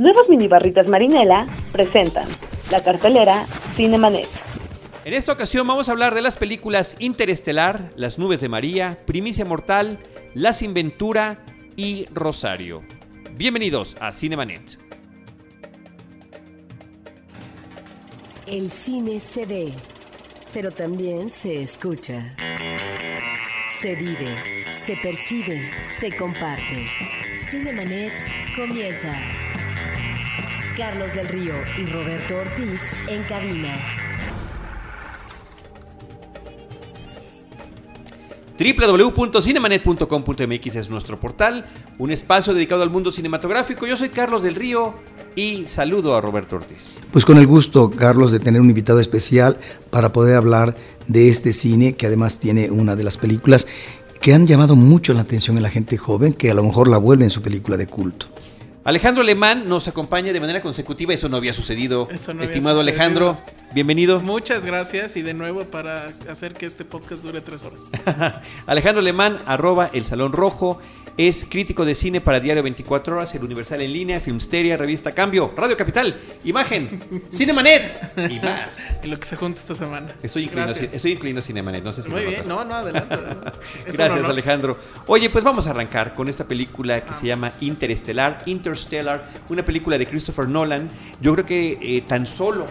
nuevas mini barritas Marinela presentan la cartelera Cinemanet. En esta ocasión vamos a hablar de las películas Interestelar, Las Nubes de María, Primicia Mortal, La Sin Ventura y Rosario. Bienvenidos a Cinemanet. El cine se ve, pero también se escucha. Se vive, se percibe, se comparte. Cinemanet comienza. Carlos del Río y Roberto Ortiz en cabina. www.cinemanet.com.mx es nuestro portal, un espacio dedicado al mundo cinematográfico. Yo soy Carlos del Río y saludo a Roberto Ortiz. Pues con el gusto, Carlos, de tener un invitado especial para poder hablar de este cine que además tiene una de las películas que han llamado mucho la atención en la gente joven, que a lo mejor la vuelve en su película de culto. Alejandro Alemán nos acompaña de manera consecutiva, eso no había sucedido. Eso no había Estimado sucedido. Alejandro, bienvenido. Muchas gracias y de nuevo para hacer que este podcast dure tres horas. Alejandro Alemán, arroba El Salón Rojo, es crítico de cine para Diario 24 Horas, El Universal en Línea, Filmsteria, Revista Cambio, Radio Capital, Imagen, Cinemanet y más. Y lo que se junta esta semana. Estoy Gracias. estoy incluido Cinemanet, no sé si Muy bien, notaste. no, no, adelante. adelante. Gracias, honor. Alejandro. Oye, pues vamos a arrancar con esta película que se llama Interestelar, Interstellar, una película de Christopher Nolan. Yo creo que eh, tan solo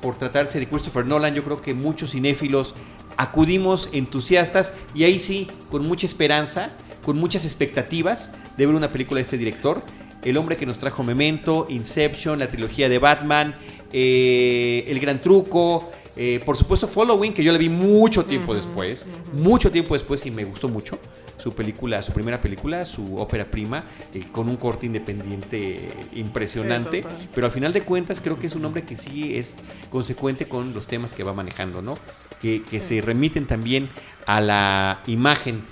por tratarse de Christopher Nolan, yo creo que muchos cinéfilos acudimos entusiastas y ahí sí, con mucha esperanza, con muchas expectativas de ver una película de este director. El hombre que nos trajo Memento, Inception, la trilogía de Batman, eh, El Gran Truco, eh, por supuesto Following, que yo la vi mucho tiempo después, mucho tiempo después y me gustó mucho. Su película, su primera película, su ópera prima, eh, con un corte independiente impresionante. Sí, pero al final de cuentas creo que es un hombre que sí es consecuente con los temas que va manejando, ¿no? Que, que se remiten también a la imagen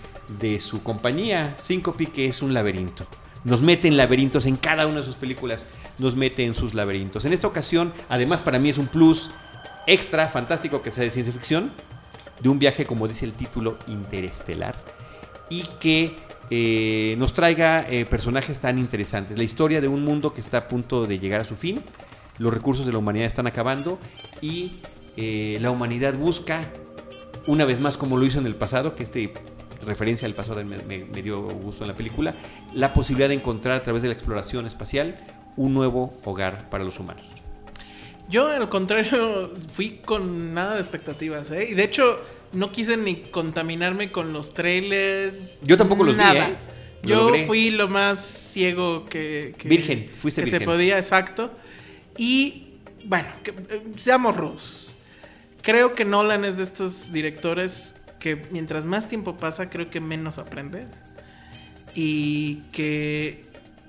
de su compañía, Syncope, que es un laberinto. Nos mete en laberintos en cada una de sus películas, nos mete en sus laberintos. En esta ocasión, además para mí es un plus extra fantástico que sea de ciencia ficción, de un viaje, como dice el título, interestelar, y que eh, nos traiga eh, personajes tan interesantes. La historia de un mundo que está a punto de llegar a su fin, los recursos de la humanidad están acabando y eh, la humanidad busca, una vez más como lo hizo en el pasado, que este referencia al pasado me, dio gusto en la película, la posibilidad de encontrar a través de la exploración espacial un nuevo hogar para los humanos. Yo, al contrario, fui con nada de expectativas, ¿eh? Y de hecho, no quise ni contaminarme con los trailers. Yo tampoco los vi, nada. ¿eh? Lo Yo logré. fui lo más ciego que, que- Virgen, fuiste que se podía, exacto. Y bueno, que, eh, seamos rudos. Creo que Nolan es de estos directores que mientras más tiempo pasa, creo que menos aprende. Y que,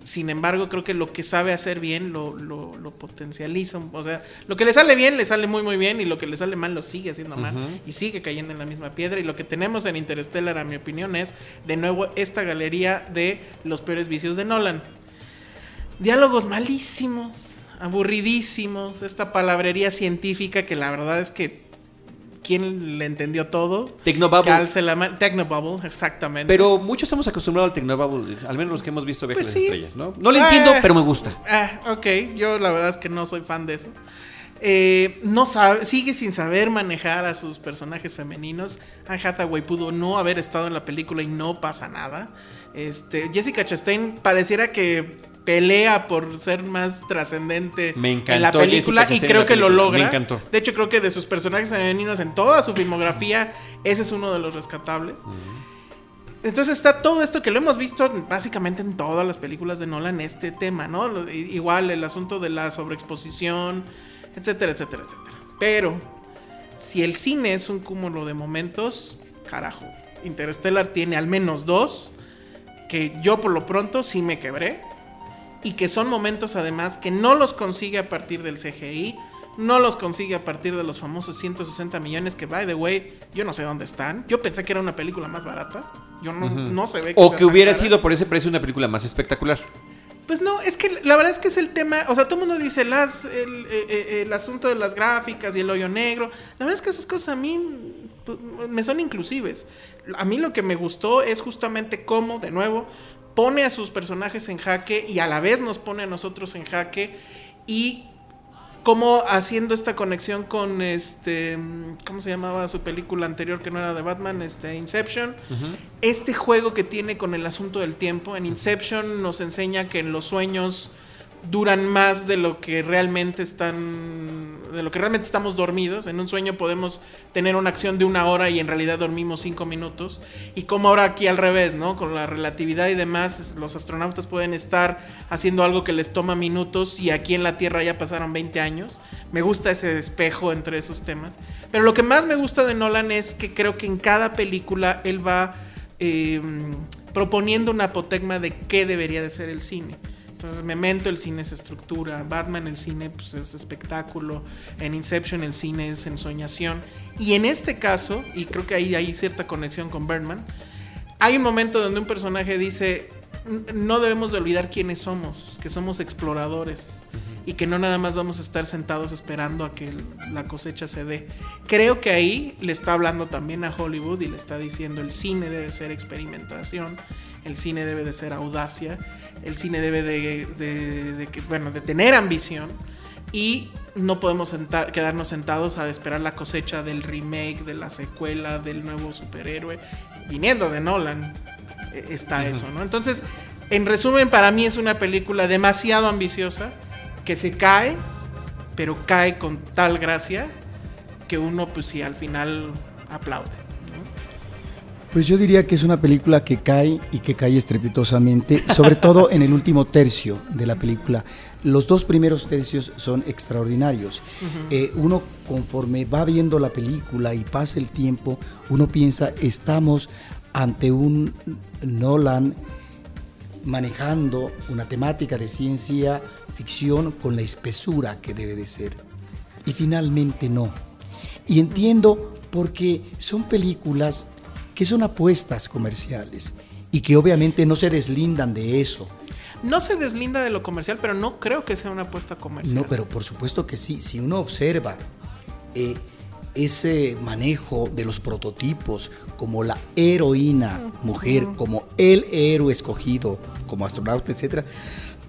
sin embargo, creo que lo que sabe hacer bien lo, lo, lo potencializa. O sea, lo que le sale bien, le sale muy, muy bien. Y lo que le sale mal, lo sigue haciendo mal. Y sigue cayendo en la misma piedra. Y lo que tenemos en Interstellar, a mi opinión, es de nuevo esta galería de los peores vicios de Nolan. Diálogos malísimos, aburridísimos, esta palabrería científica que la verdad es que ¿quién le entendió todo? Tecnobubble. Calce la mano. Technobubble, exactamente. Pero muchos estamos acostumbrados al Tecnobubble, al menos los que hemos visto Viajes Pues a las sí. Estrellas, ¿no? No Ah. entiendo, pero me gusta. Ah, ok, yo la verdad es que no soy fan de eso. Eh, no sabe, sigue sin saber manejar a sus personajes femeninos. Anne Hathaway pudo no haber estado en la película y no pasa nada. Este, Jessica Chastain pareciera que pelea por ser más trascendente Me en la película y creo que lo logra. me encantó. De hecho, creo que de sus personajes femeninos en toda su filmografía, ese es uno de los rescatables. Entonces está todo esto que lo hemos visto básicamente en todas las películas de Nolan, este tema, ¿no? Igual el asunto de la sobreexposición, etcétera, etcétera, etcétera. Pero si el cine es un cúmulo de momentos, carajo, Interstellar tiene al menos dos que yo por lo pronto sí me quebré y que son momentos además que no los consigue a partir del CGI, no los consigue a partir de los famosos 160 millones que, by the way, yo no sé dónde están. Yo pensé que era una película más barata. Yo no, no se ve O que hubiera sido por ese precio una película más espectacular. Pues no, es que la verdad es que es el tema, o sea, todo el mundo dice las, el, eh, eh, el asunto de las gráficas y el hoyo negro. La verdad es que esas cosas a mí pues, me son inclusives. A mí lo que me gustó es justamente cómo, de nuevo, pone a sus personajes en jaque y a la vez nos pone a nosotros en jaque y como haciendo esta conexión con este ¿cómo se llamaba su película anterior que no era de Batman? Este Inception. Este juego que tiene con el asunto del tiempo en Inception nos enseña que en los sueños duran más de lo que realmente están de lo que realmente estamos dormidos. En un sueño podemos tener una acción de una hora y en realidad dormimos cinco minutos. Y como ahora aquí al revés no con la relatividad y demás los astronautas pueden estar haciendo algo que les toma minutos y aquí en la Tierra ya pasaron 20 años. Me gusta ese espejo entre esos temas. Pero lo que más me gusta de Nolan es que creo que en cada película él va eh, proponiendo una apotegma de qué debería de ser el cine entonces, Memento, el cine es estructura. Batman, el cine pues, es espectáculo. En Inception, el cine es ensoñación. Y en este caso, y creo que ahí hay cierta conexión con Birdman, hay un momento donde un personaje dice: No debemos de olvidar quiénes somos, que somos exploradores. Y que no nada más vamos a estar sentados esperando a que la cosecha se dé. Creo que ahí le está hablando también a Hollywood y le está diciendo: el cine debe ser experimentación, el cine debe de ser audacia el cine debe de, bueno, de tener ambición y no podemos quedarnos sentados a esperar la cosecha del remake, de la secuela, del nuevo superhéroe. Viniendo de Nolan e, está eso, ¿no? Entonces, en resumen, para mí es una película demasiado ambiciosa que se cae, pero cae con tal gracia que uno, pues sí, al final aplaude. Pues yo diría que es una película que cae y que cae estrepitosamente, sobre todo en el último tercio de la película. Los dos primeros tercios son extraordinarios. Eh, uno conforme va viendo la película y pasa el tiempo, uno piensa, estamos ante un Nolan manejando una temática de ciencia ficción con la espesura que debe de ser. Y finalmente no. Y entiendo porque son películas que son apuestas comerciales y que obviamente no se deslindan de eso. No se deslinda de lo comercial, pero no creo que sea una apuesta comercial. No, pero por supuesto que sí. Si uno observa eh, ese manejo de los prototipos como la heroína mujer, como el héroe escogido como astronauta, etcétera,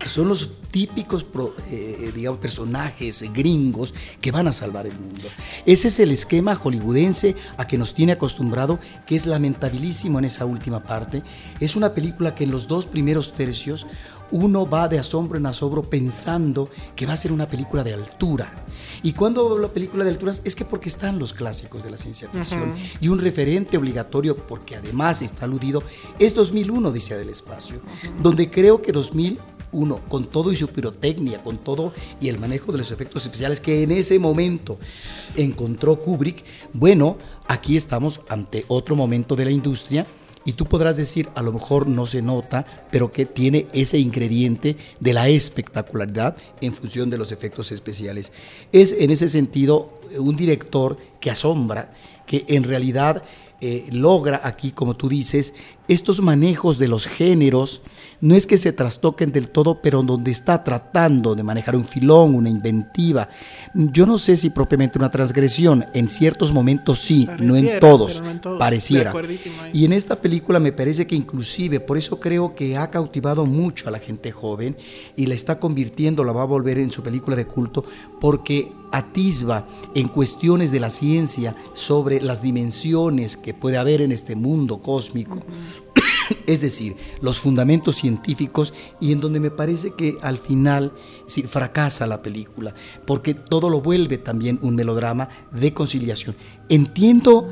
son los típicos eh, digamos, personajes gringos que van a salvar el mundo. Ese es el esquema hollywoodense a que nos tiene acostumbrado, que es lamentabilísimo en esa última parte. Es una película que en los dos primeros tercios uno va de asombro en asombro pensando que va a ser una película de altura. Y cuando hablo de película de alturas es que porque están los clásicos de la ciencia ficción y un referente obligatorio, porque además está aludido, es 2001, dice del espacio, donde creo que 2000 uno, con todo y su pirotecnia, con todo y el manejo de los efectos especiales que en ese momento encontró Kubrick, bueno, aquí estamos ante otro momento de la industria y tú podrás decir, a lo mejor no se nota, pero que tiene ese ingrediente de la espectacularidad en función de los efectos especiales. Es en ese sentido un director que asombra, que en realidad eh, logra aquí, como tú dices, estos manejos de los géneros, no es que se trastoquen del todo, pero donde está tratando de manejar un filón, una inventiva. Yo no sé si propiamente una transgresión, en ciertos momentos sí, no, en todos, pareciera. Y en esta película me parece que inclusive, por eso creo que ha cautivado mucho a la gente joven y la está convirtiendo, la va a volver en su película de culto, porque atisba en cuestiones de la ciencia sobre las dimensiones que puede haber en este mundo cósmico. es decir, los fundamentos científicos y en donde me parece que al final fracasa la película, porque todo lo vuelve también un melodrama de conciliación. Entiendo,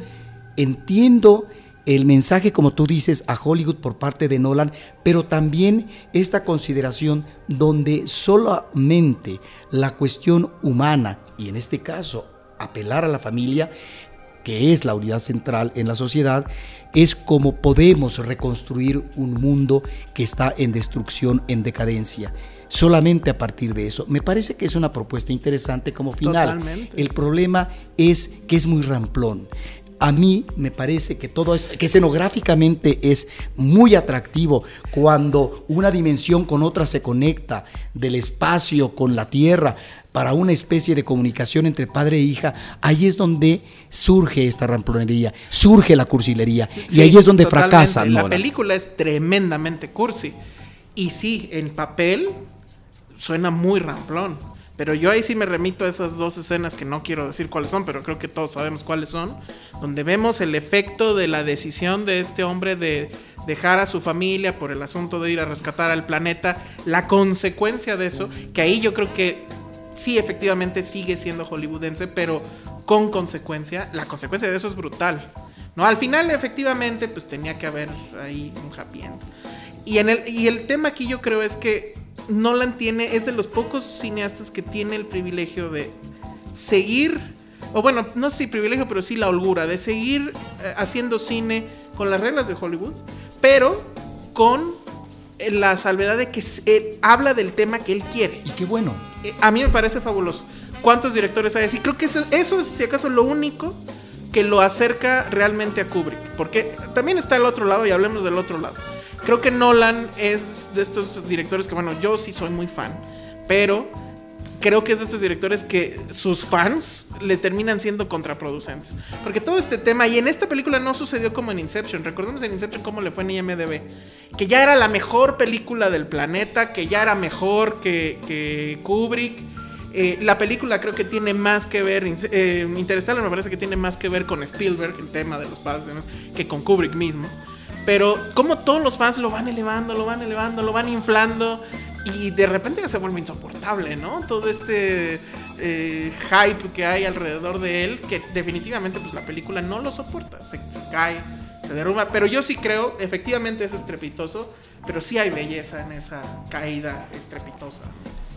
entiendo el mensaje, como tú dices, a Hollywood por parte de Nolan, pero también esta consideración donde solamente la cuestión humana, y en este caso apelar a la familia, que es la unidad central en la sociedad, es como podemos reconstruir un mundo que está en destrucción, en decadencia. Solamente a partir de eso. Me parece que es una propuesta interesante como final. El problema es que es muy ramplón. a mí me parece que todo esto, que escenográficamente es muy atractivo cuando una dimensión con otra se conecta, del espacio con la tierra, para una especie de comunicación entre padre e hija, ahí es donde surge esta ramplonería, surge la cursilería, y ahí es donde totalmente. fracasa. La película es tremendamente cursi. Y sí, en papel suena muy ramplón. Pero yo ahí sí me remito a esas dos escenas que no quiero decir cuáles son, pero creo que todos sabemos cuáles son. Donde vemos el efecto de la decisión de este hombre de dejar a su familia por el asunto de ir a rescatar al planeta. La consecuencia de eso, que ahí yo creo que sí, efectivamente sigue siendo hollywoodense, pero con consecuencia. La consecuencia de eso es brutal. No, al final, efectivamente, pues tenía que haber ahí un happy. Y, en el, y el tema aquí yo creo es que Nolan tiene, es de los pocos cineastas que tiene el privilegio de seguir, o bueno, no sé si privilegio, pero sí la holgura, de seguir eh, haciendo cine con las reglas de Hollywood, pero con la salvedad de que eh, habla del tema que él quiere. Y qué bueno. Eh, A mí me parece fabuloso. ¿Cuántos directores hay así? Creo que eso, eso es, si acaso, lo único que lo acerca realmente a Kubrick. Porque también está el otro lado y hablemos del otro lado. Creo que Nolan es de estos directores que, bueno, yo sí soy muy fan. Pero creo que es de estos directores que sus fans le terminan siendo contraproducentes. Porque todo este tema, y en esta película no sucedió como en Inception. Recordemos en Inception cómo le fue en IMDB. Que ya era la mejor película del planeta, que ya era mejor que, que Kubrick. Eh, la película creo que tiene más que ver, eh, me parece que tiene más que ver con Spielberg, el tema de los padres, que con Kubrick mismo. Pero como todos los fans lo van elevando, lo van elevando, lo van inflando y de repente ya se vuelve insoportable, ¿no? Todo este eh, hype que hay alrededor de él, que definitivamente pues la película no lo soporta, se, se cae, se derrumba, pero yo sí creo, efectivamente es estrepitoso, pero sí hay belleza en esa caída estrepitosa.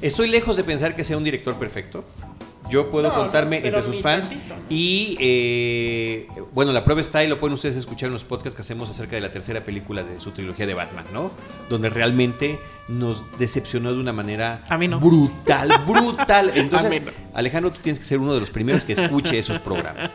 Estoy lejos de pensar que sea un director perfecto. Yo puedo No, contarme entre sus fans. Y eh, bueno, la prueba está y lo pueden ustedes escuchar en los podcasts que hacemos acerca de la tercera película de su trilogía de Batman, ¿no? Donde realmente nos decepcionó de una manera A mí no. brutal, brutal. Entonces, A mí no. Alejandro, tú tienes que ser uno de los primeros que escuche esos programas.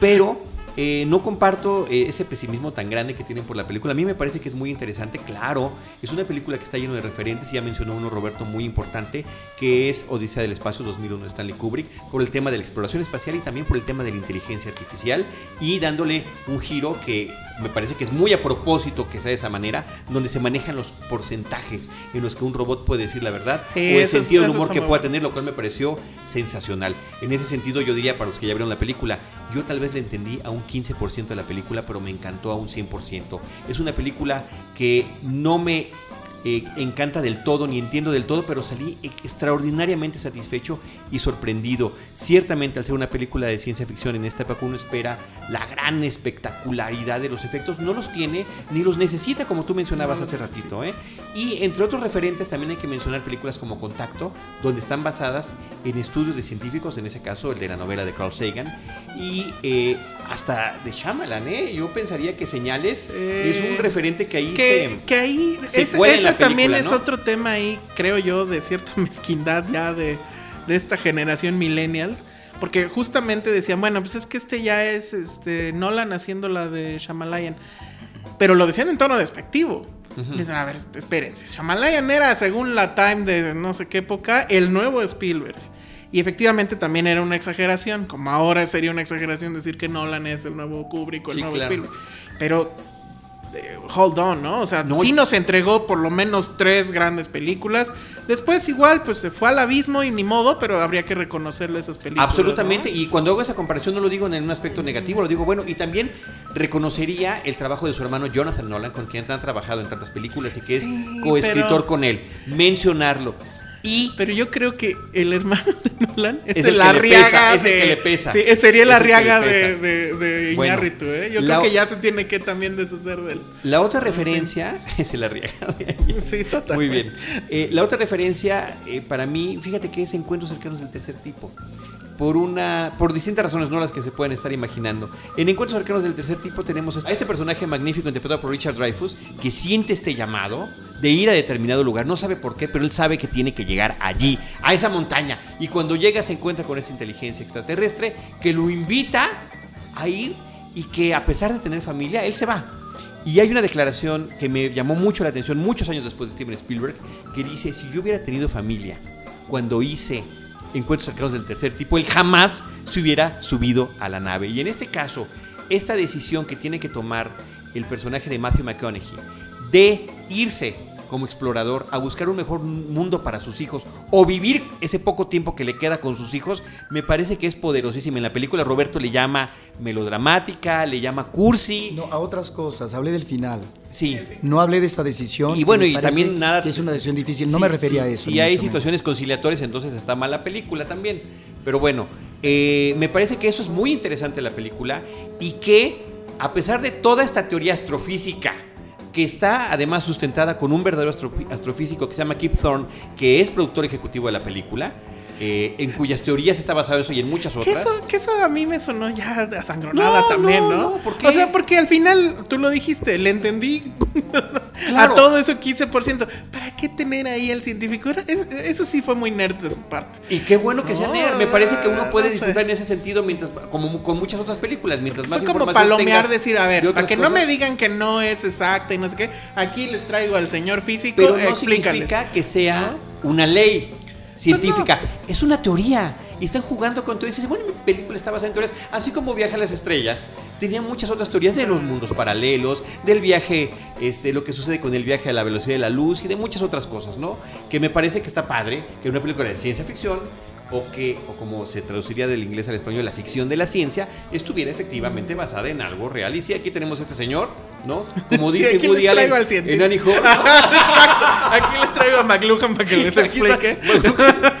Pero eh, no comparto eh, ese pesimismo tan grande que tienen por la película. A mí me parece que es muy interesante. Claro, es una película que está lleno de referentes. y Ya mencionó uno, Roberto, muy importante, que es Odisea del Espacio 2001 de Stanley Kubrick, por el tema de la exploración espacial y también por el tema de la inteligencia artificial y dándole un giro que me parece que es muy a propósito que sea de esa manera, donde se manejan los porcentajes en los que un robot puede decir la verdad Sí, o el sentido del humor que pueda tener, lo cual me pareció sensacional. En ese sentido, yo diría para los que ya vieron la película, yo tal vez le entendí a un 15% de la película, pero me encantó a un 100%. Es una película que no me eh, encanta del todo, ni entiendo del todo, pero salí e- extraordinariamente satisfecho y sorprendido. Ciertamente, al ser una película de ciencia ficción en esta época, uno espera la gran espectacularidad de los efectos. No los tiene ni los necesita, como tú mencionabas No hace ratito. ¿eh? Y entre otros referentes, también hay que mencionar películas como Contacto, donde están basadas en estudios de científicos, en ese caso el de la novela de Carl Sagan, y eh, hasta de Shyamalan. ¿eh? Yo pensaría que Señales es un referente que ahí que, se... que ahí se ese, ese también es otro tema ahí creo yo de cierta mezquindad ya de, de esta generación millennial porque justamente decían bueno pues es que este ya es este Nolan haciendo la de Shyamalan pero lo decían en tono despectivo Dicen, a ver, espérense. Shyamalan era, según la Time de no sé qué época, el nuevo Spielberg. Y efectivamente también era una exageración. Como ahora sería una exageración decir que Nolan es el nuevo Kubrick o el Sí, nuevo claro. Spielberg. Pero hold on, ¿no? O sea, No, sí nos entregó por lo menos tres grandes películas. Después igual, pues se fue al abismo y ni modo, pero habría que reconocerle esas películas. Absolutamente, ¿no? y cuando hago esa comparación no lo digo en un aspecto negativo, lo digo bueno, y también reconocería el trabajo de su hermano Jonathan Nolan, con quien han trabajado en tantas películas y que Sí, es coescritor pero- con él. Mencionarlo. Y Pero yo creo que el hermano de Nolan es, Es el, el que le Arriaga pesa, es el de- que le pesa. Sí, sería el Arriaga de, de, de Bueno, Iñárritu, ¿eh? Yo creo que ya se tiene que también deshacer de él. la otra referencia es el arriaga. Sí, total. Muy bien. Eh, la otra referencia, eh, para mí, fíjate que es encuentros cercanos del tercer tipo. Por una. Por distintas razones, no las que se pueden estar imaginando. En encuentros cercanos del tercer tipo tenemos a este personaje magnífico interpretado por Richard Dreyfuss, que siente este llamado de ir a determinado lugar. No sabe por qué, pero él sabe que tiene que llegar allí, a esa montaña. Y cuando llega se encuentra con esa inteligencia extraterrestre que lo invita a ir y que a pesar de tener familia, él se va. Y hay una declaración que me llamó mucho la atención muchos años después de Steven Spielberg, que dice, si yo hubiera tenido familia cuando hice Encuentros cercanos del tercer tipo, él jamás se hubiera subido a la nave. Y en este caso, esta decisión que tiene que tomar el personaje de Matthew McConaughey de irse como explorador a buscar un mejor mundo para sus hijos o vivir ese poco tiempo que le queda con sus hijos, me parece que es poderosísima. En la película Roberto le llama melodramática, le llama cursi. No, a otras cosas, hablé del final. Sí. No hablé de esta decisión. Y bueno, y también nada. que es una decisión difícil. No Sí, me refería sí, a eso. Si hay situaciones conciliatorias, entonces está mal la película también. Pero bueno, eh, me parece que eso es muy interesante la película y que, a pesar de toda esta teoría astrofísica, que está además sustentada con un verdadero astro- astrofísico que se llama Kip Thorne, que es productor ejecutivo de la película, eh, en cuyas teorías está basado eso y en muchas Que otras. eso, que eso a mí me sonó ya No, también, no, ¿no? no, ¿por qué? O sea, porque al final, tú lo dijiste, le entendí Claro. a todo eso 15%. ¿Para qué tener ahí al científico? Es- eso sí fue muy nerd de su parte. Y qué bueno que sea nerd. Me parece que uno puede no sé. disfrutar en ese sentido mientras, como con muchas otras películas. Mientras más Fue como palomear, decir, a de ver, para que no me digan que no es exacta y no sé qué, aquí les traigo al señor físico, Pero no explícales. significa que sea una ley científica. Es una teoría. Y están jugando con todo. Y dices, bueno, mi película está basada en teorías. Así como Viaje a las Estrellas, tenía muchas otras teorías de los mundos paralelos, del viaje, este, lo que sucede con el viaje a la velocidad de la luz y de muchas otras cosas, ¿no? Que me parece que está padre, que una película de ciencia ficción o que, o como se traduciría del inglés al español, la ficción de la ciencia, estuviera efectivamente basada en algo real. Y sí, aquí tenemos a este señor, ¿no? Como Sí, dice Woody Allen al en Annie Hall. Aquí les traigo a McLuhan para que les explique.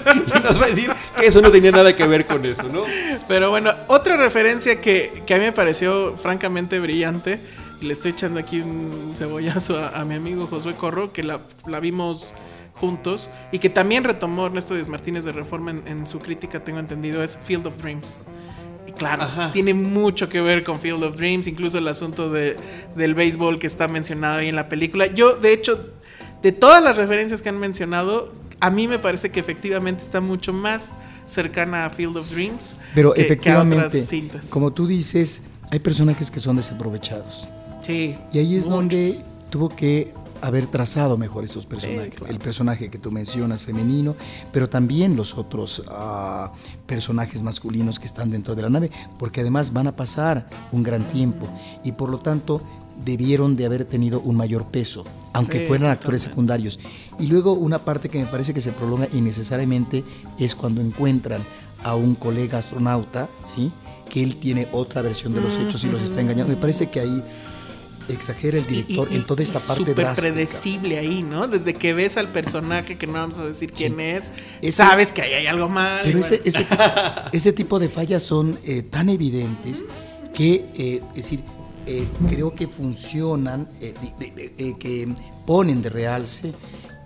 Y nos va a decir que eso no tenía nada que ver con eso, ¿no? Pero bueno, otra referencia que, que a mí me pareció francamente brillante, le estoy echando aquí un cebollazo a, a mi amigo Josué Corro, que la, la vimos juntos, y que también retomó Ernesto Díaz Martínez de Reforma en, en su crítica, tengo entendido, es Field of Dreams. Y claro, Ajá. tiene mucho que ver con Field of Dreams, incluso el asunto de, del béisbol que está mencionado ahí en la película. Yo, de hecho, de todas las referencias que han mencionado, a mí me parece que efectivamente está mucho más cercana a Field of Dreams. Pero que- que a efectivamente, otras cintas. como tú dices, hay personajes que son desaprovechados. Sí. Y ahí es muchos. donde tuvo que haber trazado mejor estos personajes. claro. El personaje que tú mencionas femenino, pero también los otros ah, personajes masculinos que están dentro de la nave, porque además van a pasar un gran tiempo y por lo tanto debieron de haber tenido un mayor peso, aunque Sí, fueran actores secundarios. Y luego una parte que me parece que se prolonga innecesariamente es cuando encuentran a un colega astronauta, ¿sí? que él tiene otra versión de los hechos y los está engañando. Me parece que ahí exagera el director en toda esta parte súper drástica. predecible ahí, ¿no? Desde que ves al personaje, que no vamos a decir quién es, Ese- sabes que ahí hay algo mal. Pero ese, bueno. ese, tipo, ese tipo de fallas son eh, tan evidentes que, eh, es decir, eh, creo que funcionan, de- de- de- que ponen de realce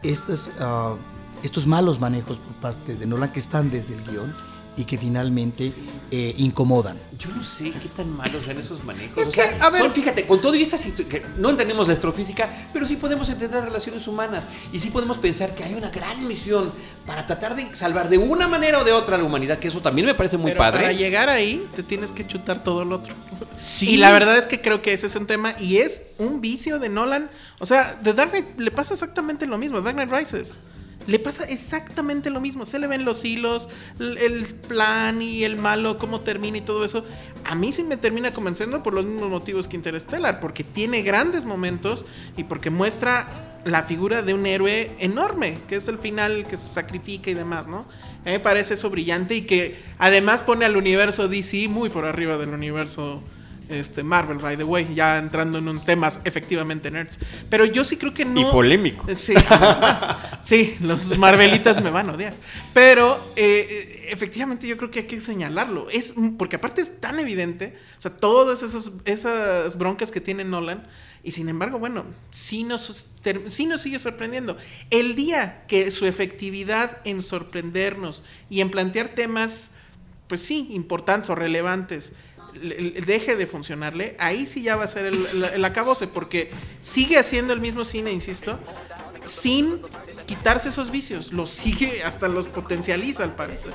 estos, ah, estos malos manejos por parte de Nolan que están desde el guion y que finalmente eh, incomodan. Yo no sé qué tan malos sean esos manejos. Es o que, sea, a ver- son, fíjate, con todo y estas que no entendemos la astrofísica, pero sí podemos entender relaciones humanas y sí podemos pensar que hay una gran misión para tratar de salvar de una manera o de otra a la humanidad, que eso también me parece muy Pero padre. Para llegar ahí, te tienes que chutar todo lo otro. Sí. Y la verdad es que creo que ese es un tema y es un vicio de Nolan. O sea, de Dark Knight le pasa exactamente lo mismo. Dark Knight Rises. Le pasa exactamente lo mismo. Se le ven los hilos, el plan y el malo, cómo termina y todo eso. A mí sí me termina convenciendo por los mismos motivos que Interstellar. Porque tiene grandes momentos y porque muestra la figura de un héroe enorme, que es el final que se sacrifica y demás, ¿no? A mí me parece eso brillante y que además pone al universo DC muy por arriba del universo este, Marvel, by the way, ya entrando en un temas efectivamente nerds. Pero yo sí creo que no. Y polémico. Sí, además. sí, los Marvelitas me van a odiar. Pero eh, eh, efectivamente yo creo que hay que señalarlo. Es porque aparte es tan evidente, o sea, todas esas, esas broncas que tiene Nolan. Y sin embargo, bueno, sí nos, sí nos sigue sorprendiendo. El día que su efectividad en sorprendernos y en plantear temas, pues sí, importantes o relevantes, le- le- deje de funcionarle, ahí sí ya va a ser el, el, el acabose, porque sigue haciendo el mismo cine, insisto, sin quitarse esos vicios. Los sigue, hasta los potencializa al parecer.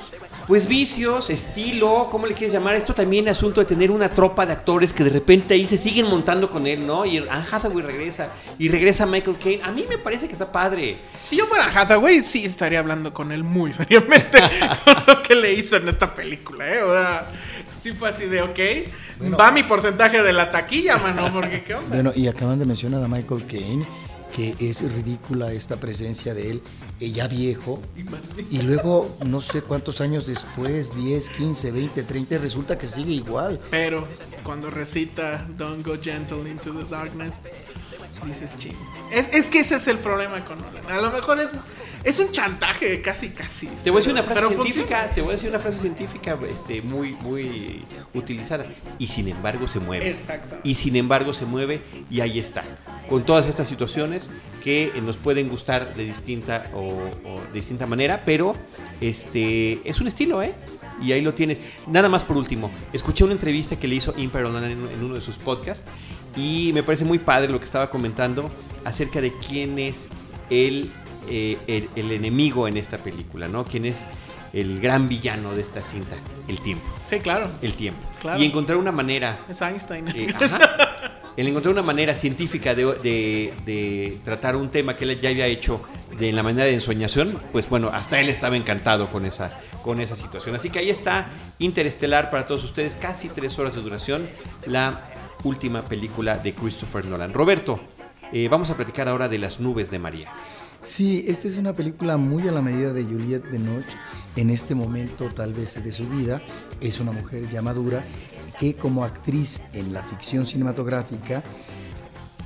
Pues vicios, estilo, ¿cómo le quieres llamar? Esto también es asunto de tener una tropa de actores que de repente ahí se siguen montando con él, ¿no? Y Anne Hathaway regresa, y regresa Michael Caine. A mí me parece que está padre. Si yo fuera Hathaway, sí estaría hablando con él muy seriamente con lo que le hizo en esta película, ¿eh? O sea, sí fue así de, ok, va mi porcentaje de la taquilla, mano, porque qué onda. Bueno, y acaban de mencionar a Michael Caine que es ridícula esta presencia de él, eh, ya viejo, y luego no sé cuántos años después, 10, 15, 20, 30, resulta que sigue igual. Pero cuando recita Don't Go Gentle into the Darkness, dices ching. Es, es que ese es el problema con Nolan. A lo mejor es, es un chantaje casi, casi. Te voy a decir una frase científica, funciona. te voy a decir una frase científica este, muy, muy utilizada. Y sin embargo se mueve. Exacto. Y sin embargo se mueve y ahí está. Con todas estas situaciones que eh, nos pueden gustar de distinta o, o de distinta manera, pero este es un estilo, ¿eh? Y ahí lo tienes. Nada más por último, escuché una entrevista que le hizo Online en, en uno de sus podcasts y me parece muy padre lo que estaba comentando acerca de quién es el, eh, el, el enemigo en esta película, ¿no? Quién es el gran villano de esta cinta, el tiempo, Sí, claro. el tiempo. Claro. Y encontrar una manera Es Einstein. eh, ajá. El encontrar una manera científica de, de- de tratar un tema que él ya había hecho de la manera de ensoñación, pues bueno, hasta él estaba encantado con esa, con esa situación. Así que ahí está Interestelar para todos ustedes, casi tres horas de duración, la última película de Christopher Nolan. Roberto, eh, vamos a platicar ahora de Las nubes de María. Sí, esta es una película muy a la medida de Juliette Binoche en este momento tal vez de su vida. Es una mujer ya madura que como actriz en la ficción cinematográfica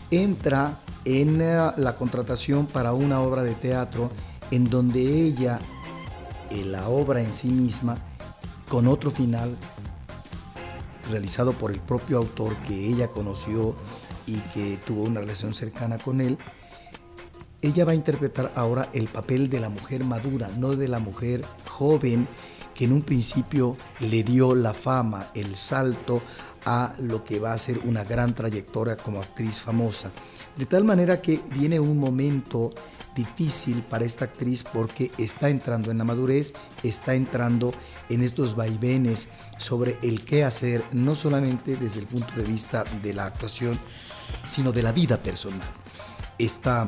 entra en eh, la contratación para una obra de teatro en donde ella, la obra en sí misma, con otro final realizado por el propio autor que ella conoció y que tuvo una relación cercana con él, ella va a interpretar ahora el papel de la mujer madura, no de la mujer joven que en un principio le dio la fama, el salto a lo que va a ser una gran trayectoria como actriz famosa. De tal manera que viene un momento difícil para esta actriz porque está entrando en la madurez, está entrando en estos vaivenes sobre el qué hacer, no solamente desde el punto de vista de la actuación, sino de la vida personal. Está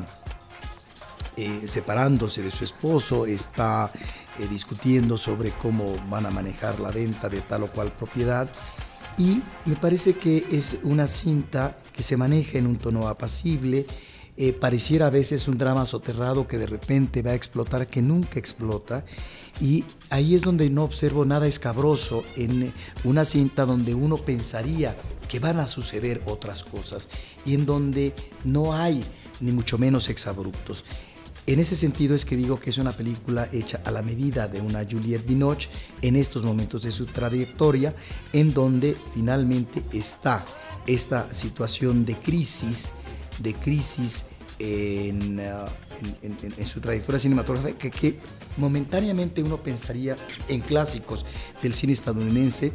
eh, separándose de su esposo, está eh, discutiendo sobre cómo van a manejar la venta de tal o cual propiedad. Y me parece que es una cinta que se maneja en un tono apacible, eh, pareciera a veces un drama soterrado que de repente va a explotar, que nunca explota. Y ahí es donde no observo nada escabroso en eh, una cinta donde uno pensaría que van a suceder otras cosas y en donde no hay ni mucho menos exabruptos. En ese sentido es que digo que es una película hecha a la medida de una Juliette Binoche en estos momentos de su trayectoria, en donde finalmente está esta situación de crisis, de crisis en, uh, su trayectoria cinematográfica, que, momentáneamente uno pensaría en clásicos del cine estadounidense,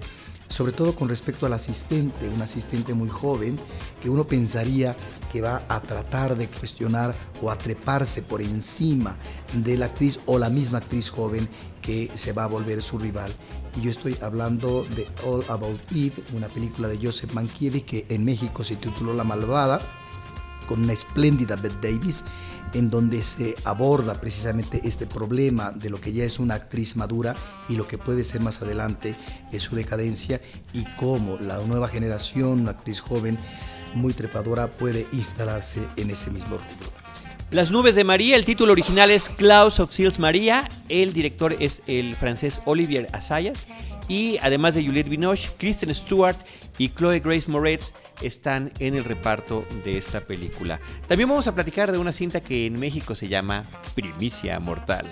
sobre todo con respecto al asistente, un asistente muy joven, que uno pensaría que va a tratar de cuestionar o a treparse por encima de la actriz o la misma actriz joven que se va a volver su rival. Y yo estoy hablando de All About Eve, una película de Joseph Mankiewicz que en México se tituló La Malvada, con una espléndida Bette Davis, en donde se aborda precisamente este problema de lo que ya es una actriz madura y lo que puede ser más adelante es su decadencia y cómo la nueva generación, una actriz joven muy trepadora, puede instalarse en ese mismo rubro. Las nubes de María, el título original es Clouds of Seals María, el director es el francés Olivier Assayas y además de Juliette Binoche, Kristen Stewart y Chloe Grace Moretz están en el reparto de esta película. También vamos a platicar de una cinta que en México se llama Primicia Mortal.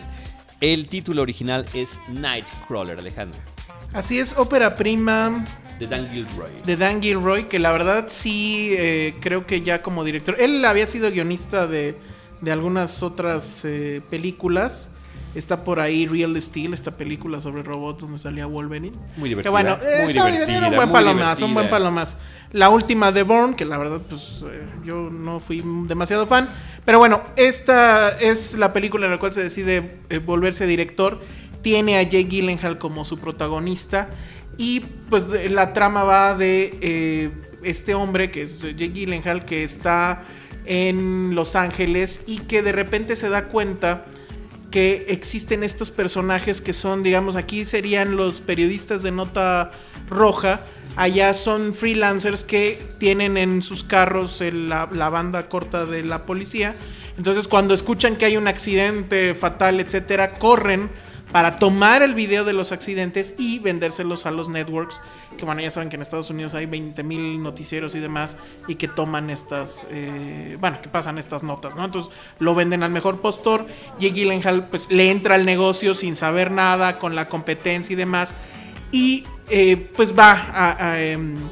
El título original es Nightcrawler, Alejandra. Así es, ópera prima de Dan Gilroy. De Dan Gilroy, que la verdad sí eh, creo que ya como director. Él había sido guionista de, de algunas otras eh, películas. Está por ahí Real Steel, esta película sobre robots donde salía Wolverine. Muy Que divertida. bueno, muy eh, estaba divertida, un buen palomazo, un buen palomazo. La última de Bourne, que la verdad, pues eh, yo no fui demasiado fan. Pero bueno, esta es la película en la cual se decide eh, volverse director. Tiene a Jake Gyllenhaal como su protagonista. Y pues de- la trama va de eh, este hombre, que es Jake Gyllenhaal, que está en Los Ángeles y que de repente se da cuenta que existen estos personajes que son, digamos, aquí serían los periodistas de nota roja, allá son freelancers que tienen en sus carros la, la banda corta de la policía. Entonces, cuando escuchan que hay un accidente fatal, etcétera, corren para tomar el video de los accidentes y vendérselos a los networks. Que bueno, ya saben que en Estados Unidos hay 20 mil noticieros y demás y que toman estas, eh, bueno, que pasan estas notas, ¿no? Entonces lo venden al mejor postor. Y Gyllenhaal pues le entra al negocio sin saber nada, con la competencia y demás. Y eh, pues va a- a, em,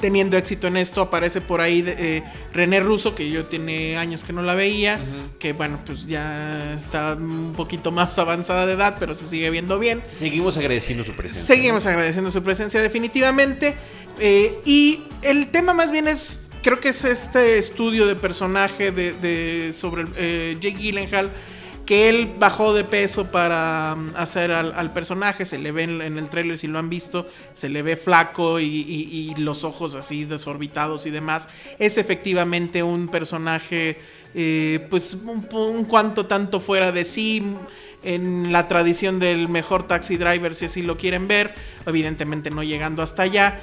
teniendo éxito en esto. Aparece por ahí de- eh, René Russo, que yo tiene años que no la veía. Que bueno, pues ya está un poquito más avanzada de edad, pero se sigue viendo bien. Seguimos agradeciendo su presencia. Seguimos agradeciendo su presencia definitivamente. Eh, y el tema más bien es, creo que es este estudio de personaje de, de- sobre eh, Jake Gyllenhaal, que él bajó de peso para um, hacer al, personaje, se le ve en, el tráiler si lo han visto, se le ve flaco y, los ojos así desorbitados y demás. Es efectivamente un personaje eh, pues un, un cuanto tanto fuera de sí en la tradición del mejor taxi driver si así lo quieren ver, evidentemente no llegando hasta allá.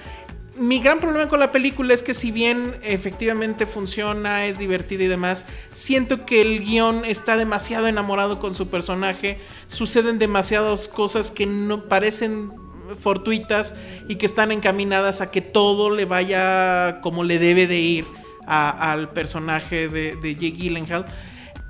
Mi gran problema con la película es que si bien efectivamente funciona, es divertida y demás, siento que el guion está demasiado enamorado con su personaje, suceden demasiadas cosas que no parecen fortuitas y que están encaminadas a que todo le vaya como le debe de ir al personaje de, de Jake Gyllenhaal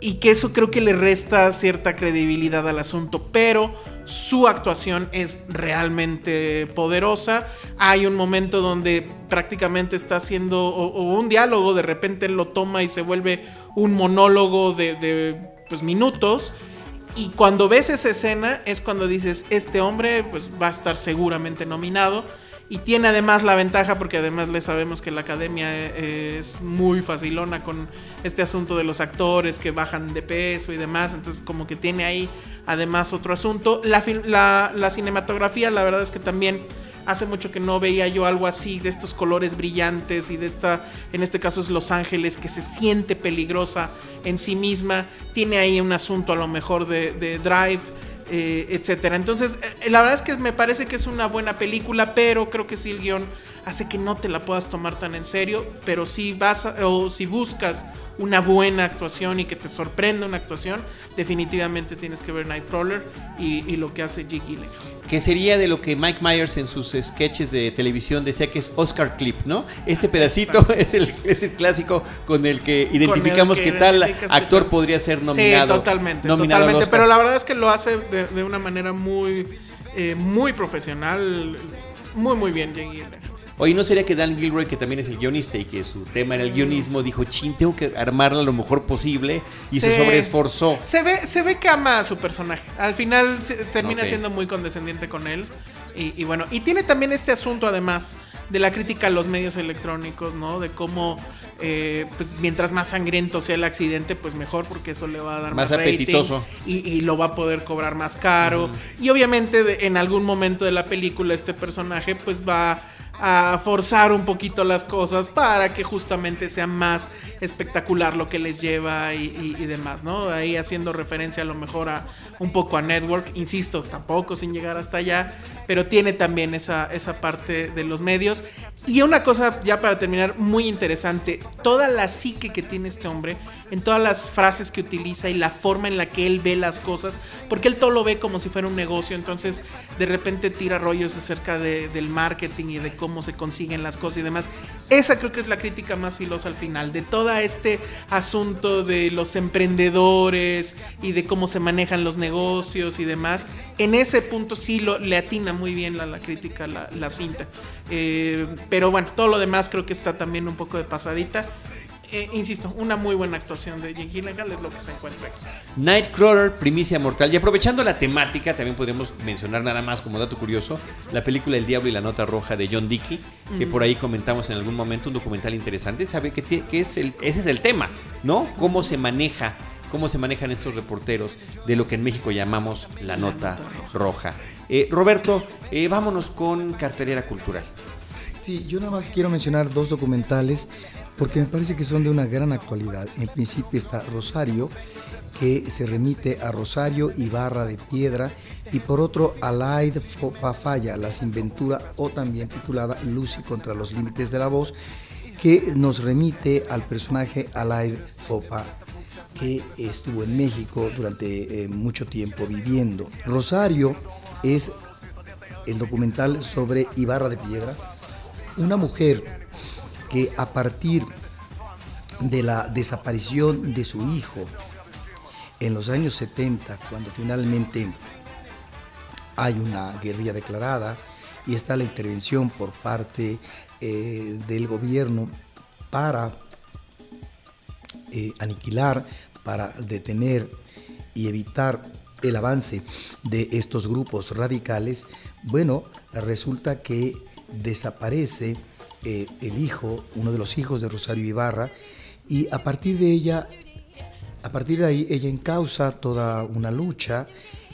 y que eso creo que le resta cierta credibilidad al asunto, pero su actuación es realmente poderosa. Hay un momento donde prácticamente está haciendo o, un diálogo, de repente lo toma y se vuelve un monólogo de, de, pues minutos. Y cuando ves esa escena es cuando dices, este hombre pues va a estar seguramente nominado. Y tiene además la ventaja, porque además le sabemos que la academia eh, es muy facilona con este asunto de los actores que bajan de peso y demás. Entonces como que tiene ahí además otro asunto. La, la, la cinematografía, la verdad es que también hace mucho que no veía yo algo así, de estos colores brillantes y de esta, en este caso es Los Ángeles, que se siente peligrosa en sí misma. Tiene ahí un asunto a lo mejor de, de Drive eh, etcétera. Entonces, eh, la verdad es que me parece que es una buena película, pero creo que sí el guion hace que no te la puedas tomar tan en serio. Pero si vas o si buscas una buena actuación y que te sorprenda una actuación, definitivamente tienes que ver Nightcrawler y, y lo que hace Jake Gyllenhaal. Que sería de lo que Mike Myers en sus sketches de televisión decía que es Oscar Clip, ¿no? Este pedacito es el, es el clásico con el que identificamos que que tal que actor podría ser nominado. Sí, totalmente, nominado al totalmente. Pero la verdad es que lo hace de, de una manera muy, eh, muy profesional, muy, muy bien, Jake Gyllenhaal. Oye, ¿no sería que Dan Gilroy, que también es el guionista y que su tema era el guionismo, dijo, chin, tengo que armarla lo mejor posible y se sobreesforzó? Se ve, se ve que ama a su personaje. Al final se- termina siendo muy condescendiente con él. Y, y bueno, y tiene también este asunto además de la crítica a los medios electrónicos, ¿no? De cómo, eh, pues mientras más sangriento sea el accidente, pues mejor porque eso le va a dar Más más, rating apetitoso. Y, y lo va a poder cobrar más caro. Y obviamente de- en algún momento de la película este personaje pues va a forzar un poquito las cosas para que justamente sea más espectacular lo que les lleva y, demás, ¿no? Ahí haciendo referencia a lo mejor a un poco a Network, insisto, tampoco sin llegar hasta allá, pero tiene también esa, esa parte de los medios. Y una cosa ya para terminar muy interesante, toda la psique que tiene este hombre, en todas las frases que utiliza y la forma en la que él ve las cosas, porque él todo lo ve como si fuera un negocio, entonces de repente tira rollos acerca de- del marketing y de cómo se consiguen las cosas y demás. Esa creo que es la crítica más filosa al final, de todo este asunto de los emprendedores y de cómo se manejan los negocios y demás. En ese punto sí lo, le atina muy bien la, la crítica, la, la cinta. Eh, pero bueno, todo lo demás creo que está también un poco de pasadita. Eh, insisto, una muy buena actuación de Jake Gyllenhaal es lo que se encuentra aquí. Nightcrawler, Primicia Mortal. Y aprovechando la temática, también podemos mencionar nada más como dato curioso, la película El Diablo y la Nota Roja de John Dickey, que por ahí comentamos en algún momento, un documental interesante. Sabe que es el, ese es el tema, ¿no? Cómo se maneja, cómo se manejan estos reporteros de lo que en México llamamos la Nota Roja. Eh, Roberto, eh, vámonos con cartelera cultural. Sí, yo nada más quiero mencionar dos documentales porque me parece que son de una gran actualidad. En principio está Rosario, que se remite a Rosario Ibarra de Piedra, y por otro Alaid Falla, la Sinventura, o también titulada Lucy contra los límites de la voz, que nos remite al personaje Alaid Fopa que estuvo en México durante eh, mucho tiempo viviendo. Rosario es el documental sobre Ibarra de Piedra, una mujer que a partir de la desaparición de su hijo en los años 70, cuando finalmente hay una guerrilla declarada y está la intervención por parte eh, del gobierno para eh, aniquilar, para detener y evitar el avance de estos grupos radicales, bueno, resulta que desaparece eh, el hijo, uno de los hijos de Rosario Ibarra, y a partir de ella, a partir de ahí, ella encausa toda una lucha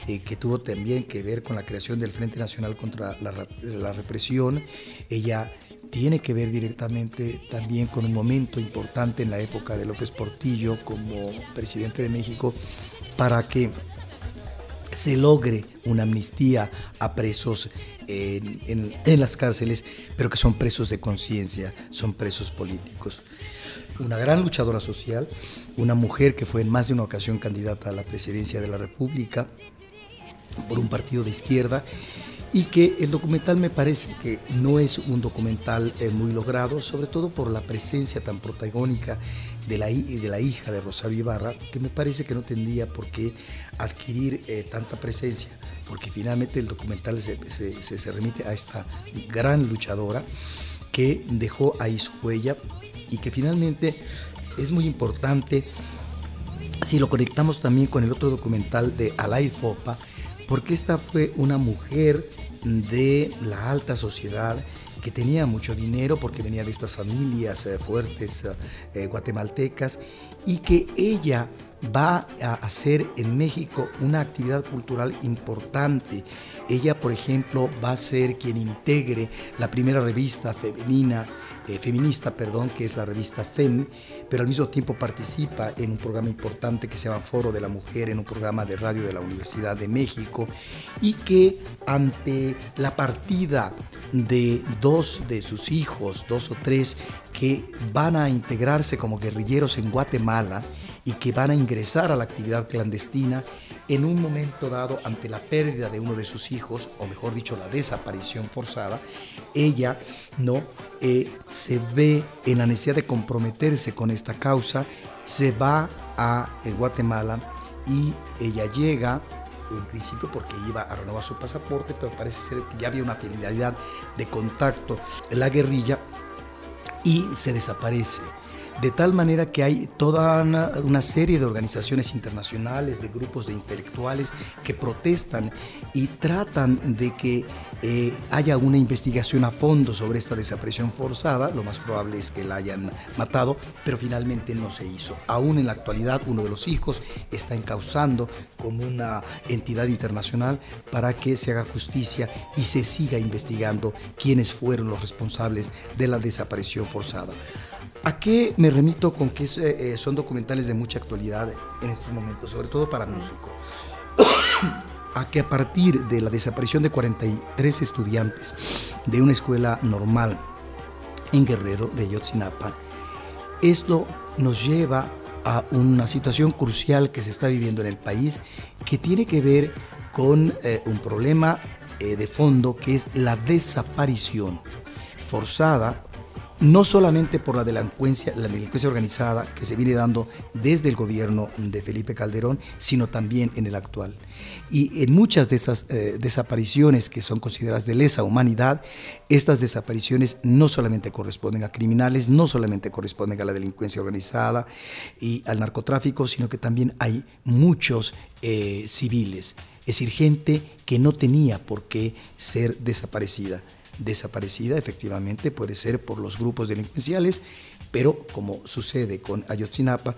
eh, que tuvo también que ver con la creación del Frente Nacional contra la, Represión. Ella tiene que ver directamente también con un momento importante en la época de López Portillo como presidente de México para que se logre una amnistía a presos en, las cárceles, pero que son presos de conciencia, son presos políticos. Una gran luchadora social, una mujer que fue en más de una ocasión candidata a la presidencia de la República por un partido de izquierda y que el documental me parece que no es un documental eh, muy logrado, sobre todo por la presencia tan protagónica de la, hija de Rosario Ibarra, que me parece que no tendría por qué adquirir eh, tanta presencia, porque finalmente el documental se remite a esta gran luchadora que dejó ahí su huella y que finalmente es muy importante si lo conectamos también con el otro documental de Alay Fopa, porque esta fue una mujer de la alta sociedad que tenía mucho dinero porque venía de estas familias eh, fuertes eh, guatemaltecas y que ella va a hacer en México una actividad cultural importante. Ella, por ejemplo, va a ser quien integre la primera revista femenina eh, feminista, perdón, que es la revista FEM, pero al mismo tiempo participa en un programa importante que se llama Foro de la Mujer, en un programa de radio de la Universidad de México, y que ante la partida de dos de sus hijos, dos o tres, que van a integrarse como guerrilleros en Guatemala y que van a ingresar a la actividad clandestina, en un momento dado, ante la pérdida de uno de sus hijos, o mejor dicho, la desaparición forzada, ella no Eh, se ve en la necesidad de comprometerse con esta causa, se va a eh, Guatemala y ella llega en principio porque iba a renovar su pasaporte, pero parece ser que ya había una finalidad de contacto en la guerrilla y se desaparece. De tal manera que hay toda una, serie de organizaciones internacionales, de grupos de intelectuales que protestan y tratan de que eh, haya una investigación a fondo sobre esta desaparición forzada. Lo más probable es que la hayan matado, pero finalmente no se hizo. Aún en la actualidad, uno de los hijos está encausando como una entidad internacional para que se haga justicia y se siga investigando quiénes fueron los responsables de la desaparición forzada. ¿A qué me remito con que es, eh, son documentales de mucha actualidad en estos momentos, sobre todo para México? a que a partir de la desaparición de 43 estudiantes de una escuela normal en Guerrero de Yotzinapa, esto nos lleva a una situación crucial que se está viviendo en el país que tiene que ver con eh, un problema eh, de fondo que es la desaparición forzada no solamente por la delincuencia, la delincuencia organizada que se viene dando desde el gobierno de Felipe Calderón, sino también en el actual. Y en muchas de esas eh, desapariciones que son consideradas de lesa humanidad, estas desapariciones no solamente corresponden a criminales, no solamente corresponden a la delincuencia organizada y al narcotráfico, sino que también hay muchos eh, civiles, es decir, gente que no tenía por qué ser desaparecida desaparecida, efectivamente puede ser por los grupos delincuenciales, pero como sucede con Ayotzinapa,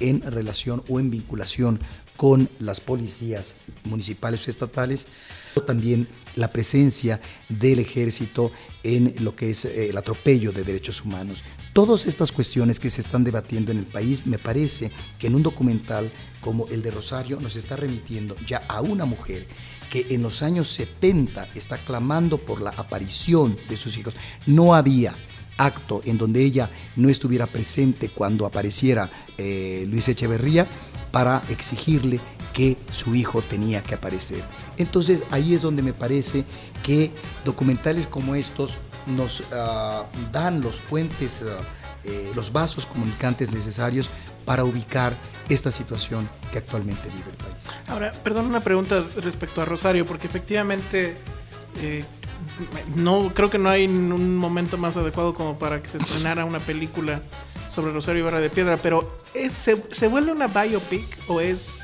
en relación o en vinculación con las policías municipales o estatales, también la presencia del ejército en lo que es eh, el atropello de derechos humanos. Todas estas cuestiones que se están debatiendo en el país, me parece que en un documental como el de Rosario nos está remitiendo ya a una mujer que en los años 70 está clamando por la aparición de sus hijos. No había acto en donde ella no estuviera presente cuando apareciera eh, Luis Echeverría para exigirle que su hijo tenía que aparecer. Entonces ahí es donde me parece que documentales como estos nos ah, dan los puentes, ah, eh, los vasos comunicantes necesarios para ubicar esta situación que actualmente vive el país. Ahora, perdón, una pregunta respecto a Rosario, porque efectivamente eh, no creo que no hay un momento más adecuado como para que se estrenara una película sobre Rosario Ibarra de Piedra, pero se, ¿se vuelve una biopic o es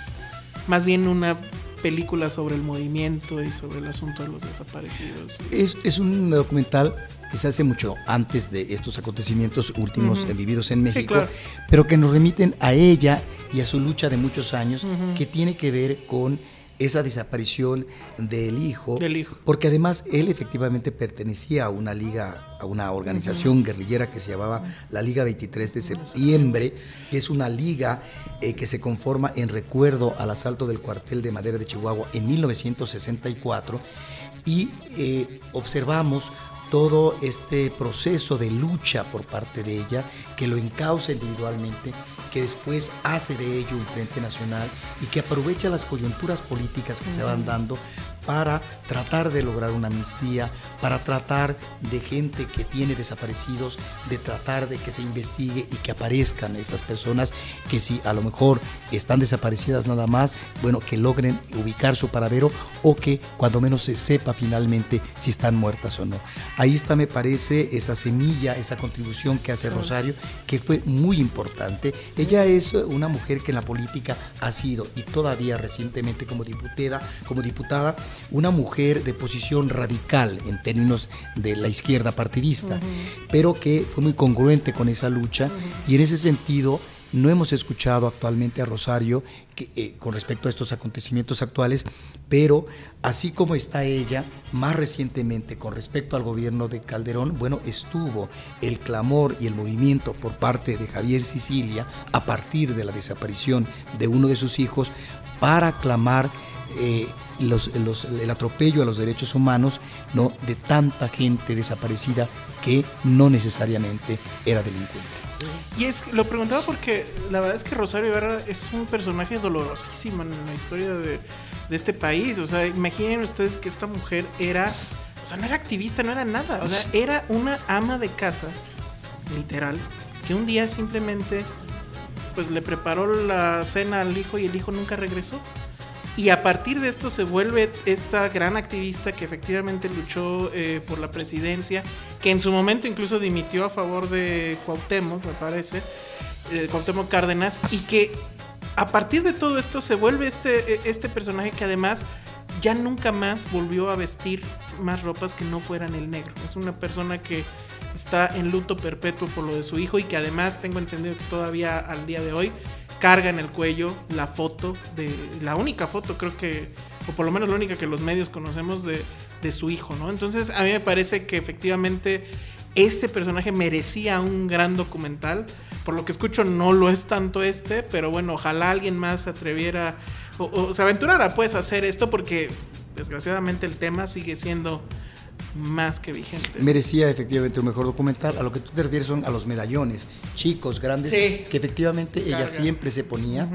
más bien una película sobre el movimiento y sobre el asunto de los desaparecidos? Es, es un documental que se hace mucho antes de estos acontecimientos últimos vividos en México, pero que nos remiten a ella y a su lucha de muchos años, que tiene que ver con esa desaparición del hijo, del hijo, porque además él efectivamente pertenecía a una liga, a una organización guerrillera que se llamaba la Liga 23 de septiembre, que es una liga eh, que se conforma en recuerdo al asalto del cuartel de madera de Chihuahua en 1964 y eh, observamos todo este proceso de lucha por parte de ella, que lo encausa individualmente, que después hace de ello un frente nacional y que aprovecha las coyunturas políticas que se van dando para tratar de lograr una amnistía, para tratar de gente que tiene desaparecidos, de tratar de que se investigue y que aparezcan esas personas que si a lo mejor están desaparecidas nada más, bueno, que logren ubicar su paradero o que cuando menos se sepa finalmente si están muertas o no. Ahí está, me parece, esa semilla, esa contribución que hace Rosario, que fue muy importante. Ella es una mujer que en la política ha sido y todavía recientemente como diputada, como diputada una mujer de posición radical en términos de la izquierda partidista, pero que fue muy congruente con esa lucha y en ese sentido no hemos escuchado actualmente a Rosario eh, con respecto a estos acontecimientos actuales, pero así como está ella, más recientemente con respecto al gobierno de Calderón, bueno, estuvo el clamor y el movimiento por parte de Javier Sicilia a partir de la desaparición de uno de sus hijos para clamar eh, el atropello a los derechos humanos ¿no? de tanta gente desaparecida que no necesariamente era delincuente. Y es lo preguntaba porque la verdad es que Rosario Ibarra es un personaje dolorosísimo en la historia de, de este país. O sea, imaginen ustedes que esta mujer era, o sea, no era activista, no era nada. O sea, era una ama de casa, literal, que un día simplemente pues le preparó la cena al hijo y el hijo nunca regresó. Y a partir de esto se vuelve esta gran activista que efectivamente luchó eh, por la presidencia, que en su momento incluso dimitió a favor de Cuauhtémoc, me parece, eh, Cuauhtémoc Cárdenas, y que a partir de todo esto se vuelve este, e, este personaje que además ya nunca más volvió a vestir más ropas que no fueran el negro. Es una persona que está en luto perpetuo por lo de su hijo y que además tengo entendido que todavía al día de hoy carga en el cuello la foto de la única foto creo que o por lo menos la única que los medios conocemos de, de su hijo, ¿no? Entonces a mí me parece que efectivamente ese personaje merecía un gran documental. Por lo que escucho no lo es tanto este, pero bueno, ojalá alguien más se atreviera o, se aventurara pues a hacer esto porque desgraciadamente el tema sigue siendo más que vigente. Merecía efectivamente un mejor documental. A lo que tú te refieres son a los medallones, chicos, grandes, Sí. que efectivamente ella siempre se ponía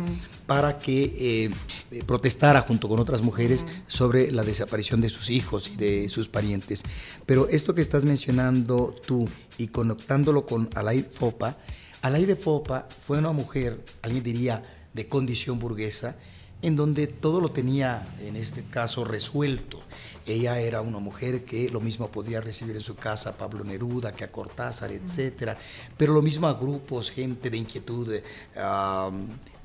para que eh, eh, protestara junto con otras mujeres sobre la desaparición de sus hijos y de sus parientes. Pero esto que estás mencionando tú y conectándolo con Alain Fopa, Alain de Fopa fue una mujer, alguien diría, de condición burguesa, en donde todo lo tenía, en este caso, resuelto. Ella era una mujer que lo mismo podía recibir en su casa a Pablo Neruda que a Cortázar, etcétera, pero lo mismo a grupos, gente de inquietud, de,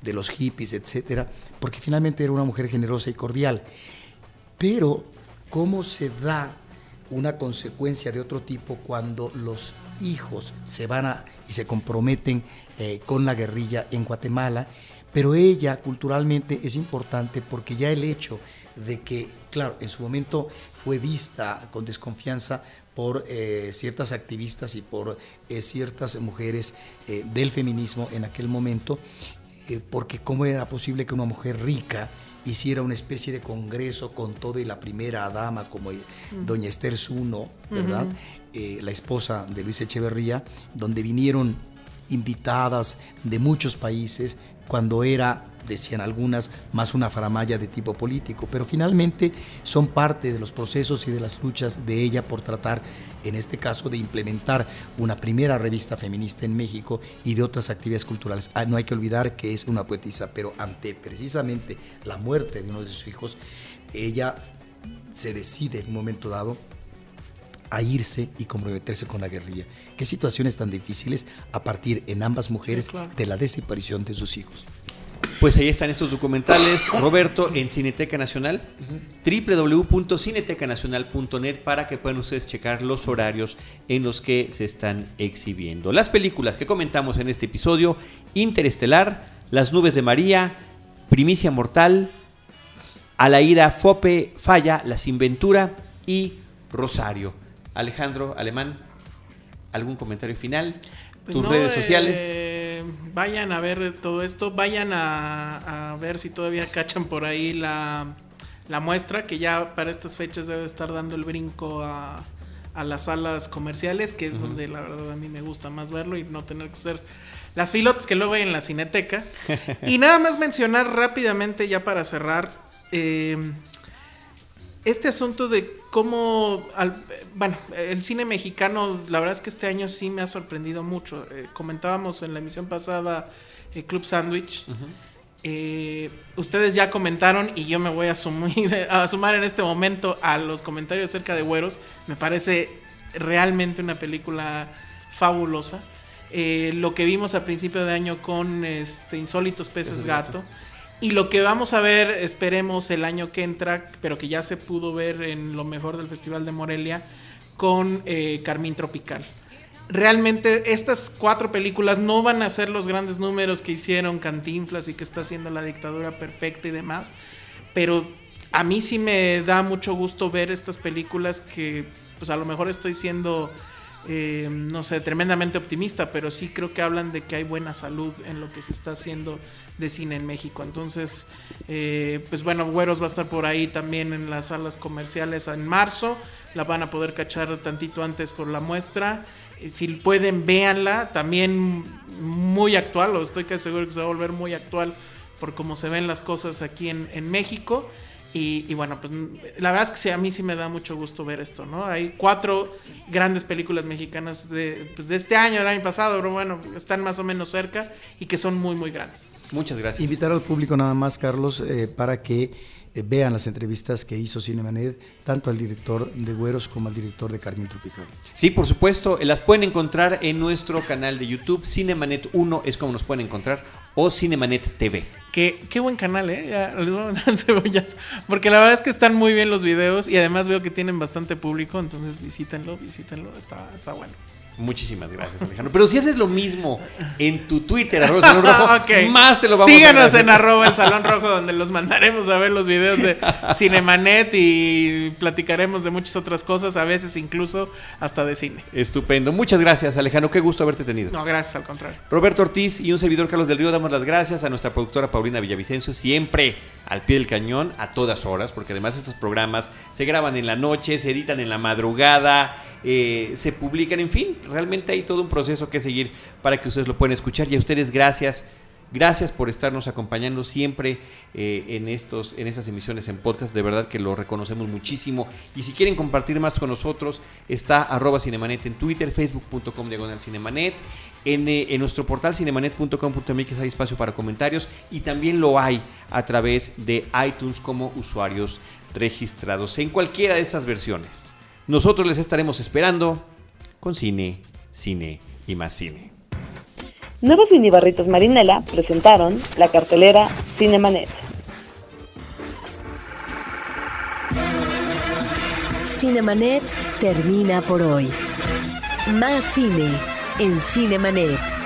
de los hippies, etcétera, porque finalmente era una mujer generosa y cordial. Pero, ¿cómo se da una consecuencia de otro tipo cuando los hijos se van a, y se comprometen eh, con la guerrilla en Guatemala? Pero ella culturalmente es importante porque ya el hecho de que, claro, en su momento fue vista con desconfianza por eh, ciertas activistas y por eh, ciertas mujeres eh, del feminismo en aquel momento, porque cómo era posible que una mujer rica hiciera una especie de congreso con todo y la primera dama como eh, doña Esther Zuno, ¿verdad? La esposa de Luis Echeverría, donde vinieron invitadas de muchos países cuando era, decían algunas, más una faramaya de tipo político, pero finalmente son parte de los procesos y de las luchas de ella por tratar, en este caso, de implementar una primera revista feminista en México y de otras actividades culturales. Ah, no hay que olvidar que es una poetisa, pero ante precisamente la muerte de uno de sus hijos, ella se decide en un momento dado a irse y comprometerse con la guerrilla. Qué situaciones tan difíciles a partir en ambas mujeres Sí, claro. de la desaparición de sus hijos. Pues ahí están estos documentales, Roberto, en Cineteca Nacional, www.cinetecanacional.net para que puedan ustedes checar los horarios en los que se están exhibiendo. Las películas que comentamos en este episodio, Interestelar, Las nubes de María, Primicia Mortal, A la ida Fope, Falla, La Sinventura y Rosario. Alejandro Alemán, ¿algún comentario final? Pues Tus no, redes sociales. eh, vayan a ver todo esto, vayan a, a ver si todavía cachan por ahí la, la muestra, que ya para estas fechas debe estar dando el brinco a, a las salas comerciales, que es donde la verdad a mí me gusta más verlo y no tener que hacer las filotas que luego hay en la cineteca. y nada más mencionar rápidamente ya para cerrar. eh, este asunto de cómo, al- bueno, el cine mexicano, la verdad es que este año sí me ha sorprendido mucho. Eh, comentábamos en la emisión pasada eh, Club Sandwich. Eh, ustedes ya comentaron y yo me voy a, sumir, a sumar en este momento a los comentarios acerca de Güeros. Me parece realmente una película fabulosa. Lo que vimos a principio de año con este, Insólitos Peces Peces Gato. Gato. Y lo que vamos a ver, esperemos el año que entra, pero que ya se pudo ver en lo mejor del Festival de Morelia, con eh, Carmín Tropical. Realmente estas cuatro películas no van a ser los grandes números que hicieron Cantinflas y que está haciendo la dictadura perfecta y demás, pero a mí sí me da mucho gusto ver estas películas que pues a lo mejor estoy siendo eh, no sé, tremendamente optimista, pero sí creo que hablan de que hay buena salud en lo que se está haciendo de cine en México. Entonces, eh, pues bueno, Güeros va a estar por ahí también en las salas comerciales en marzo. La van a poder cachar tantito antes por la muestra. Eh, Si pueden, véanla. También muy actual, o estoy casi seguro que se va a volver muy actual por cómo se ven las cosas aquí en, en México. Y, y bueno, pues la verdad es que sí, a mí sí me da mucho gusto ver esto, ¿no? Hay cuatro grandes películas mexicanas de, pues, de este año, del año pasado, pero bueno, están más o menos cerca y que son muy, muy grandes. Muchas gracias. Invitar al público nada más, Carlos, eh, para que eh, vean las entrevistas que hizo Cinemanet, tanto al director de Güeros como al director de Carmen Tropical. Sí, por supuesto, las pueden encontrar en nuestro canal de YouTube, Cinemanet 1 es como nos pueden encontrar, o Cinemanet TV. Qué, qué buen canal, ¿eh? Ya, les voy a mandar cebollas. Porque la verdad es que están muy bien los videos y además veo que tienen bastante público, entonces visítenlo, visítenlo, está, está bueno. Muchísimas gracias, Alejandro. Pero si haces lo mismo en tu Twitter, arroba el Salón Rojo, más te lo vamos Síganos a en arroba el Salón Rojo, donde los mandaremos a ver los videos de Cinemanet y platicaremos de muchas otras cosas, a veces incluso hasta de cine. Estupendo. Muchas gracias, Alejandro. Qué gusto haberte tenido. No, gracias, al contrario. Roberto Ortiz y un servidor Carlos del Río damos las gracias a nuestra productora Paulina Villavicencio, siempre al pie del cañón, a todas horas, porque además estos programas se graban en la noche, se editan en la madrugada, eh, se publican, en fin, realmente hay todo un proceso que seguir para que ustedes lo puedan escuchar y a ustedes gracias. Gracias por estarnos acompañando siempre eh, en, estos, en estas emisiones en podcast. De verdad que lo reconocemos muchísimo. Y si quieren compartir más con nosotros, está arroba cinemanet en Twitter, facebook.com diagonal cinemanet. En, eh, en nuestro portal cinemanet.com.mx hay espacio para comentarios y también lo hay a través de iTunes como usuarios registrados en cualquiera de estas versiones. Nosotros les estaremos esperando con cine, cine y más cine. Nuevos minibarritos Marinela presentaron la cartelera Cinemanet. Cinemanet termina por hoy. Más cine en Cinemanet.